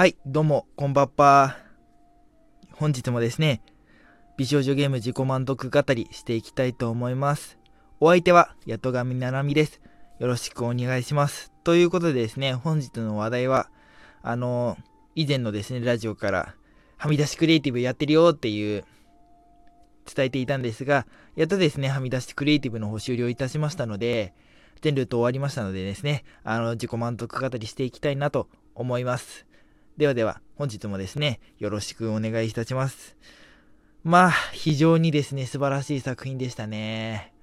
はい、どうも、こんばっぱ。本日もですね、美少女ゲーム自己満足語りしていきたいと思います。お相手は、八戸上ななみです。よろしくお願いします。ということでですね、本日の話題は、あの以前のですね、ラジオから、はみ出しクリエイティブやってるよっていう、伝えていたんですが、やっとですね、はみ出しクリエイティブの方終了いたしましたので、全ルート終わりましたのでですね、あの、自己満足語りしていきたいなと思います。ではでは、本日もですね、よろしくお願いいたします。まあ、非常にですね、素晴らしい作品でしたね。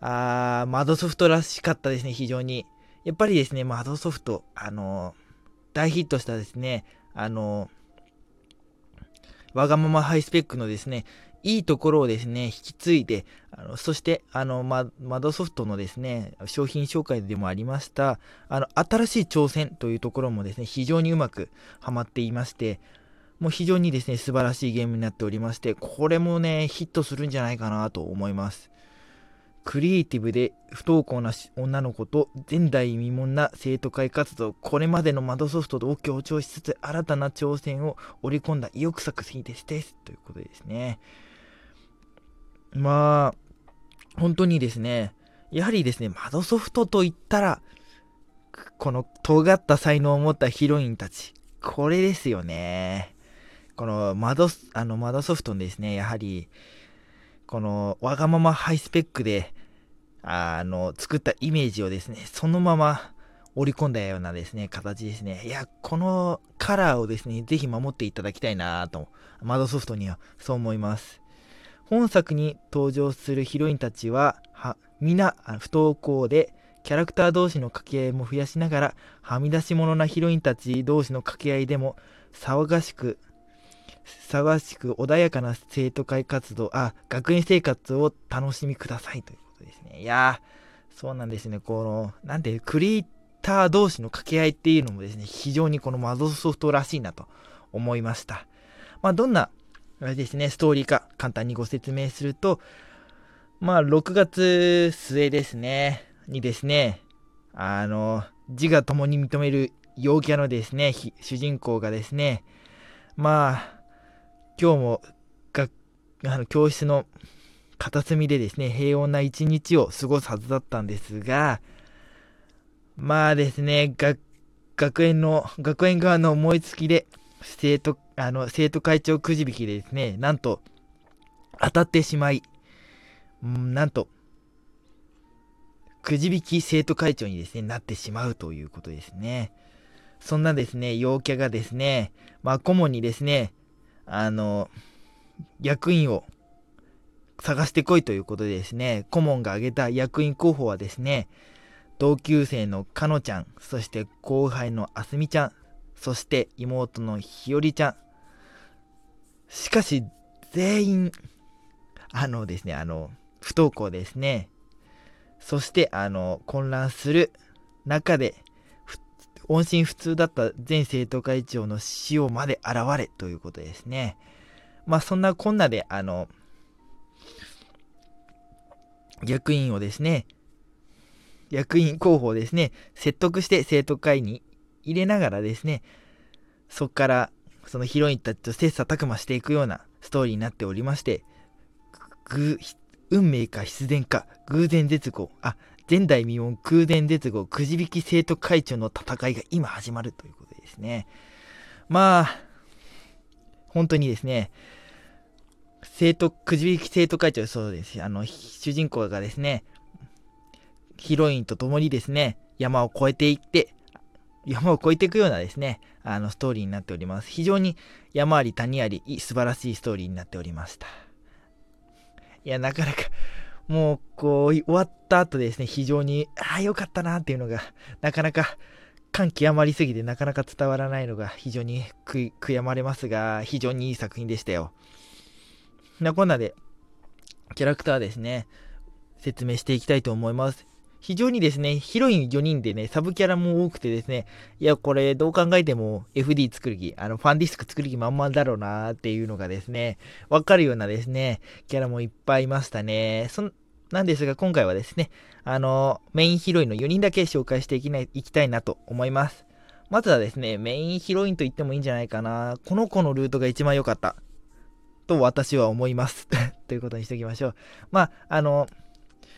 あー、マドソフトらしかったですね、非常に。やっぱりですね、マドソフト、あの、大ヒットしたですね、あの、わがままハイスペックのですね、いいところをですね、引き継いで、あのそして、あの、ま、マドソフトのですね、商品紹介でもありました、あの、新しい挑戦というところもですね、非常にうまくはまっていまして、もう非常にですね、素晴らしいゲームになっておりまして、これもね、ヒットするんじゃないかなと思います。クリエイティブで不登校な女の子と前代未聞な生徒会活動、これまでのマドソフトを強調しつつ新たな挑戦を織り込んだ意欲作品ですです。ということですね。まあ、本当にですね、やはりですね、マドソフトといったら、この尖った才能を持ったヒロインたち、これですよね。このマドあのマドソフトのですね、やはり、このわがままハイスペックで、あの、作ったイメージをですね、そのまま織り込んだようなですね、形ですね。いや、このカラーをですね、ぜひ守っていただきたいなと、マドソフトにはそう思います。本作に登場するヒロインたちは、は皆不登校で、キャラクター同士の掛け合いも増やしながら、はみ出し者なヒロインたち同士の掛け合いでも、騒がしく、騒がしく穏やかな生徒会活動、あ、学園生活を楽しみくださいということですね。いやー、そうなんですね。この、なんて、クリエイター同士の掛け合いっていうのもですね、非常にこのマドソフトらしいなと思いました。まあ、どんな、あれですね、ストーリーか簡単にご説明すると、まあ、6月末ですね、にですね、あの、自我共に認める陽キャのですね、主人公がですね、まあ、今日もがあの教室の片隅でですね、平穏な一日を過ごすはずだったんですが、まあですね、が学園の、学園側の思いつきで、生徒、あの、生徒会長くじ引きでですね、なんと、当たってしまい、うんなんと、くじ引き生徒会長にですね、なってしまうということですね。そんなですね、陽キャがですね、まあ、顧問にですね、あの、役員を探してこいということでですね、顧問が挙げた役員候補はですね、同級生のかのちゃん、そして後輩のあすみちゃん、そして妹のひよりちゃん。しかし、全員、あのですね、あの、不登校ですね。そして、あの、混乱する中で、音信不通だった前生徒会長の死をまで現れということですね。まあそんなこんなで、あの、役員をですね、役員候補をですね、説得して生徒会に入れながらですね、そこからそのヒロインたちと切磋琢磨していくようなストーリーになっておりまして、ぐ運命か必然か偶然絶後、あ、前代未聞空前絶後くじ引き生徒会長の戦いが今始まるということですね。まあ、本当にですね、生徒、くじ引き生徒会長、そうです。あの、主人公がですね、ヒロインと共にですね、山を越えていって、山を越えていくようなですね、あの、ストーリーになっております。非常に山あり谷あり、素晴らしいストーリーになっておりました。いや、なかなか、もう、こう、終わった後ですね、非常に、ああ、よかったなっていうのが、なかなか、感極まりすぎてなかなか伝わらないのが非常に悔やまれますが、非常にいい作品でしたよ。なこんなで、キャラクターですね、説明していきたいと思います。非常にですね、ヒロイン4人でね、サブキャラも多くてですね、いや、これどう考えても FD 作る気、あの、ファンディスク作る気満々だろうなっていうのがですね、わかるようなですね、キャラもいっぱいいましたね。そんなんですが、今回はですね、あの、メインヒロインの4人だけ紹介していきないいきたいなと思います。まずはですね、メインヒロインと言ってもいいんじゃないかな。この子のルートが一番良かった。と私は思います。ということにしておきましょう。まあ、あの、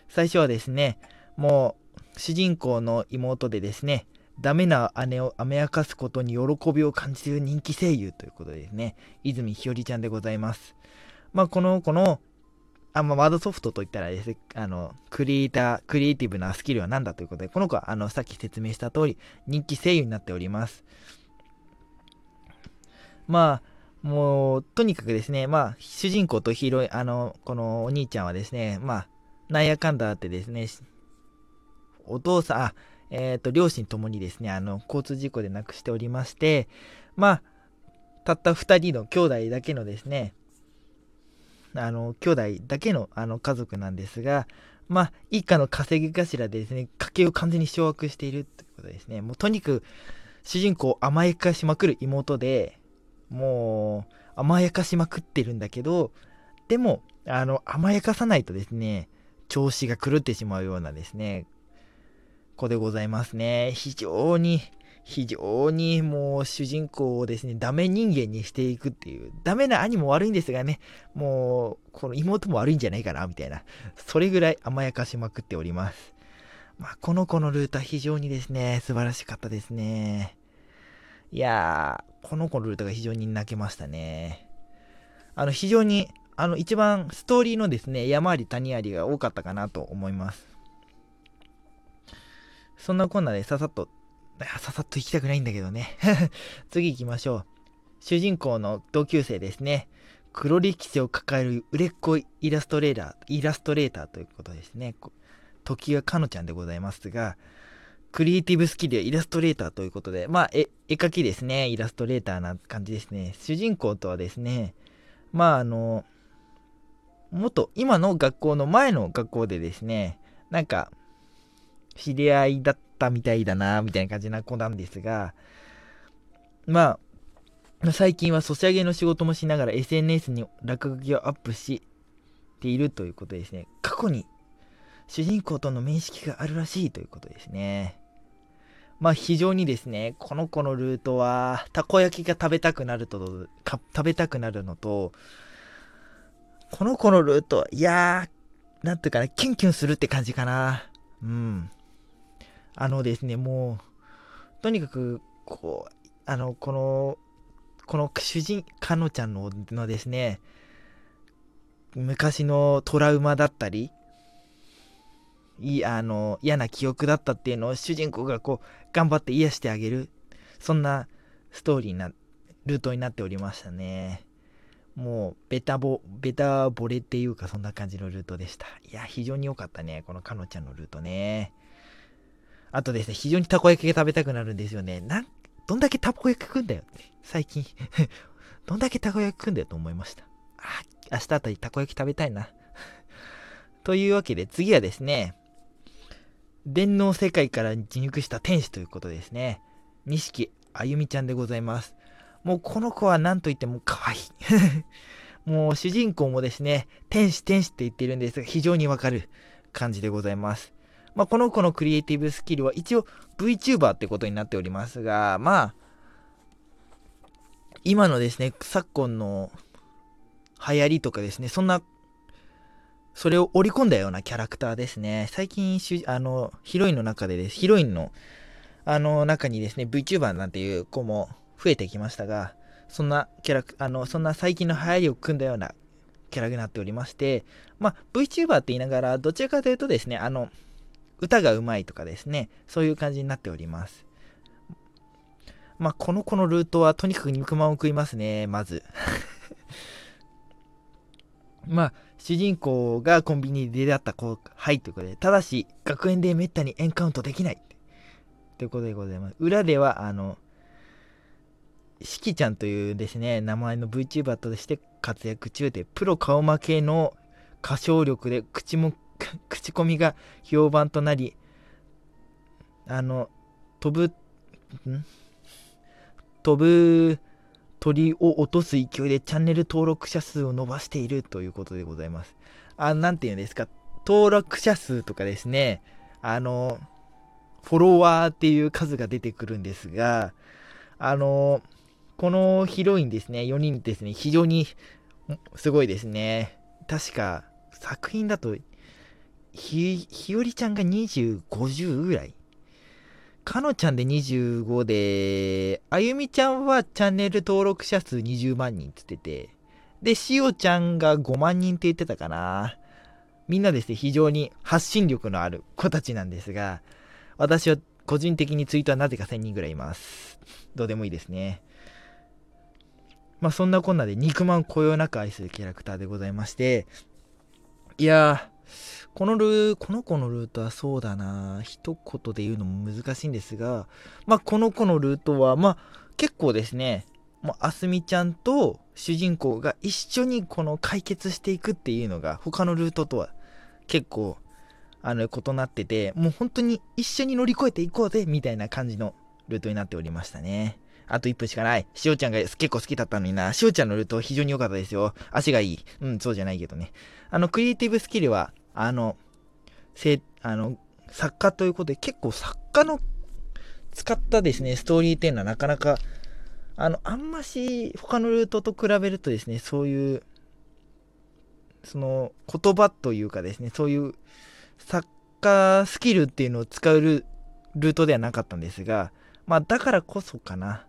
最初はですね、もう、主人公の妹でですね、ダメな姉を甘やかすことに喜びを感じる人気声優ということでですね、泉ひよりちゃんでございます。まあ、この子の、あまあ、ワードソフトといったらですね、あの、クリエイター、クリエイティブなスキルは何だということで、この子は、あの、さっき説明した通り、人気声優になっております。まあ、もう、とにかくですね、まあ、主人公とヒーロー、あの、このお兄ちゃんはですね、まあ、なんやかんだあってですね、お父さん、あ、えっ、ー、と、両親ともにですね、あの、交通事故で亡くしておりまして、まあ、たった2人の兄弟だけのですね、あの、兄弟だけのあの家族なんですが、まあ、一家の稼ぎ頭でですね、家計を完全に掌握しているということですね。もうとにかく、主人公を甘やかしまくる妹で、もう、甘やかしまくってるんだけど、でも、あの、甘やかさないとですね、調子が狂ってしまうようなですね、子でございますね。非常に、非常にもう主人公をですね、ダメ人間にしていくっていう、ダメな兄も悪いんですがね、もう、この妹も悪いんじゃないかな、みたいな、それぐらい甘やかしまくっております。まあ、この子のルートは非常にですね、素晴らしかったですね。いやー、この子のルートが非常に泣けましたね。あの、非常に、あの、一番ストーリーのですね、山あり谷ありが多かったかなと思います。そんなこんなでささっと、ささっと行きたくないんだけどね。次行きましょう。主人公の同級生ですね。黒歴史を抱える売れっ子イラストレーター、イラストレーターということですね。時がかのちゃんでございますが、クリエイティブスキルイラストレーターということで、まあ、絵描きですね。イラストレーターな感じですね。主人公とはですね、まあ、あの、元、今の学校の前の学校でですね、なんか、知り合いだったみたいだな、みたいな感じな子なんですが、まあ、最近はソシャゲの仕事もしながら SNS に落書きをアップしているということですね。過去に主人公との面識があるらしいということですね。まあ非常にですね、この子のルートは、たこ焼きが食べたくなると、食べたくなるのと、この子のルートは、いやー、なんていうかな、キュンキュンするって感じかな。うん。あのですね、もう、とにかく、こう、あの、この、この主人、かのちゃんののですね、昔のトラウマだったり、いあの嫌な記憶だったっていうのを主人公がこう頑張って癒してあげるそんなストーリーなルートになっておりましたね。もうベタボベタボレっていうかそんな感じのルートでした。いや非常に良かったねこのかのちゃんのルートね。あとですね、非常にたこ焼きが食べたくなるんですよね。なん、どんだけたこ焼き食うんだよって、最近 どんだけたこ焼き食うんだよと思いました。あ、明日あたりたこ焼き食べたいなというわけで、次はですね、電脳世界から自肉した天使ということですね。錦あゆみちゃんでございます。もうこの子は何と言っても可愛い もう主人公もですね、天使天使って言ってるんですが、非常にわかる感じでございます。まあ、この子のクリエイティブスキルは一応 VTuber ってことになっておりますが、まあ、今のですね、昨今の流行りとかですね、そんな、それを織り込んだようなキャラクターですね。最近、あの、ヒロインの中でです、ヒロインの、あの、中にですね、VTuber なんていう子も増えてきましたが、そんなキャラク、あの、そんな最近の流行りを組んだようなキャラになっておりまして、まあ、VTuber って言いながら、どちらかというとですね、あの、歌がうまいとかですね、そういう感じになっております。まあ、この子のルートはとにかく肉まんを食いますね、まず。まあ、主人公がコンビニで出会った子、はいということで、ただし、学園でめったにエンカウントできない。ということでございます。裏では、あの、しきちゃんというですね、名前の VTuber として活躍中で、プロ顔負けの歌唱力で口も 口コミが評判となり、あの、飛ぶ、ん？飛ぶ鳥を落とす勢いでチャンネル登録者数を伸ばしているということでございます。あ、なんていうんですか、登録者数とかですね、あの、フォロワーっていう数が出てくるんですが、あの、このヒロインですね、4人ですね、非常にすごいですね。確か、作品だと、ひ、ひよりちゃんが20、50ぐらい？かのちゃんで25で、あゆみちゃんはチャンネル登録者数20万人っつってて、で、しおちゃんが5万人って言ってたかな。みんなですね、非常に発信力のある子たちなんですが、私は個人的にツイートはなぜか1000人ぐらいいます。どうでもいいですね。まあそんなこんなで肉まんこよなく愛するキャラクターでございまして、いやー、このルー、この子のルートはそうだな。一言で言うのも難しいんですが、まあこの子のルートは、まあ結構ですね、もうあすみちゃんと主人公が一緒にこの解決していくっていうのが他のルートとは結構あの異なっててもう本当に一緒に乗り越えていこうぜみたいな感じのルートになっておりましたね。あと1分しかない。しおちゃんが結構好きだったのにな。しおちゃんのルート非常に良かったですよ。足がいい。うん、そうじゃないけどね。あの、クリエイティブスキルは、あの、せあの、作家ということで、結構作家の使ったですね、ストーリーっていうのはなかなかあの、あんまし他のルートと比べるとですね、そういう、その言葉というかですね、そういう作家スキルっていうのを使うルートではなかったんですが、まあだからこそかな。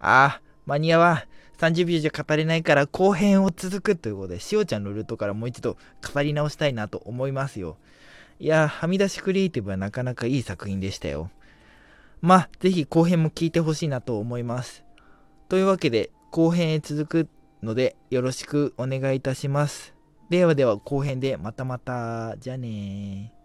ああ、マニアは30秒じゃ語れないから後編を続くということで、しおちゃんのルートからもう一度語り直したいなと思いますよ。いや、はみ出しクリエイティブはなかなかいい作品でしたよ。まあ、ぜひ後編も聞いてほしいなと思います。というわけで後編へ続くのでよろしくお願いいたします。ではでは後編でまたまた。じゃあね